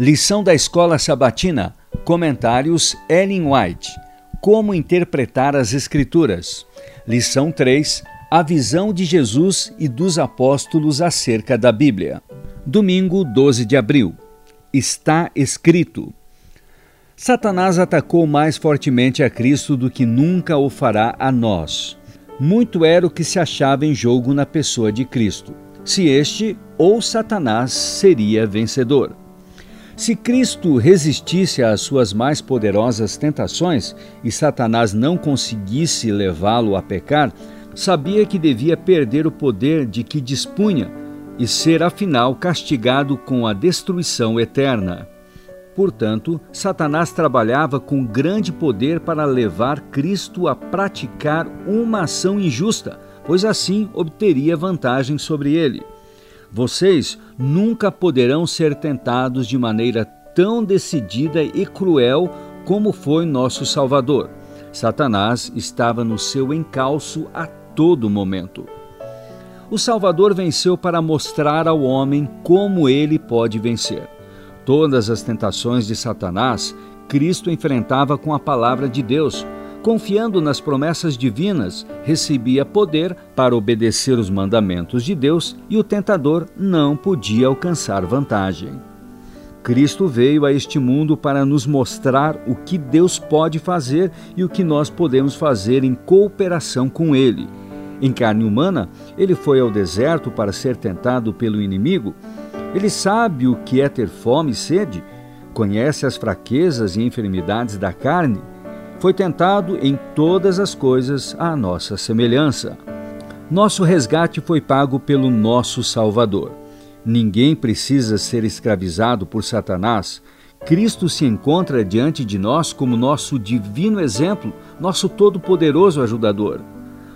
Lição da Escola Sabatina. Comentários Ellen White. Como interpretar as Escrituras. Lição 3. A visão de Jesus e dos apóstolos acerca da Bíblia. Domingo, 12 de abril. Está escrito. Satanás atacou mais fortemente a Cristo do que nunca o fará a nós. Muito era o que se achava em jogo na pessoa de Cristo. Se este ou Satanás seria vencedor. Se Cristo resistisse às suas mais poderosas tentações e Satanás não conseguisse levá-lo a pecar, sabia que devia perder o poder de que dispunha e ser afinal castigado com a destruição eterna. Portanto, Satanás trabalhava com grande poder para levar Cristo a praticar uma ação injusta, pois assim obteria vantagem sobre ele. Vocês nunca poderão ser tentados de maneira tão decidida e cruel como foi nosso Salvador. Satanás estava no seu encalço a todo momento. O Salvador venceu para mostrar ao homem como ele pode vencer. Todas as tentações de Satanás, Cristo enfrentava com a palavra de Deus confiando nas promessas divinas, recebia poder para obedecer os mandamentos de Deus e o tentador não podia alcançar vantagem. Cristo veio a este mundo para nos mostrar o que Deus pode fazer e o que nós podemos fazer em cooperação com Ele. Em carne humana, ele foi ao deserto para ser tentado pelo inimigo. Ele sabe o que é ter fome e sede, conhece as fraquezas e enfermidades da carne foi tentado em todas as coisas à nossa semelhança. Nosso resgate foi pago pelo nosso Salvador. Ninguém precisa ser escravizado por Satanás. Cristo se encontra diante de nós como nosso divino exemplo, nosso todo-poderoso ajudador.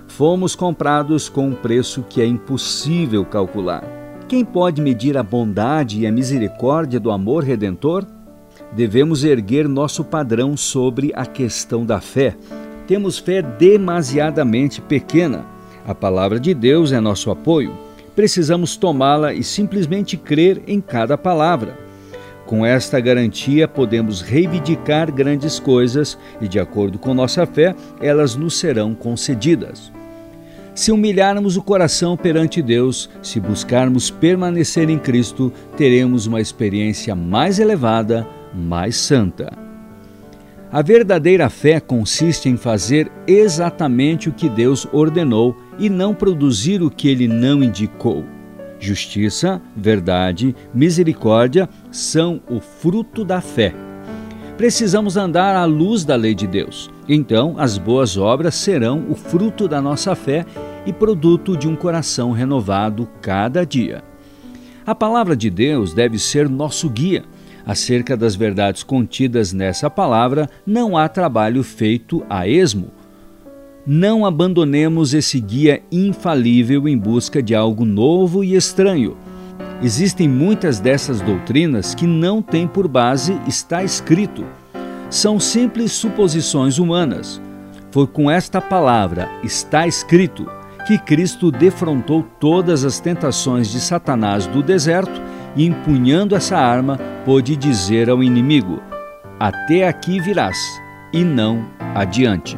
Fomos comprados com um preço que é impossível calcular. Quem pode medir a bondade e a misericórdia do amor redentor? Devemos erguer nosso padrão sobre a questão da fé. Temos fé demasiadamente pequena. A palavra de Deus é nosso apoio. Precisamos tomá-la e simplesmente crer em cada palavra. Com esta garantia, podemos reivindicar grandes coisas e, de acordo com nossa fé, elas nos serão concedidas. Se humilharmos o coração perante Deus, se buscarmos permanecer em Cristo, teremos uma experiência mais elevada mais santa. A verdadeira fé consiste em fazer exatamente o que Deus ordenou e não produzir o que ele não indicou. Justiça, verdade, misericórdia são o fruto da fé. Precisamos andar à luz da lei de Deus. Então, as boas obras serão o fruto da nossa fé e produto de um coração renovado cada dia. A palavra de Deus deve ser nosso guia acerca das verdades contidas nessa palavra, não há trabalho feito a esmo. Não abandonemos esse guia infalível em busca de algo novo e estranho. Existem muitas dessas doutrinas que não têm por base está escrito. São simples suposições humanas. Foi com esta palavra, está escrito, que Cristo defrontou todas as tentações de Satanás do deserto e, empunhando essa arma, pôde dizer ao inimigo: Até aqui virás, e não adiante.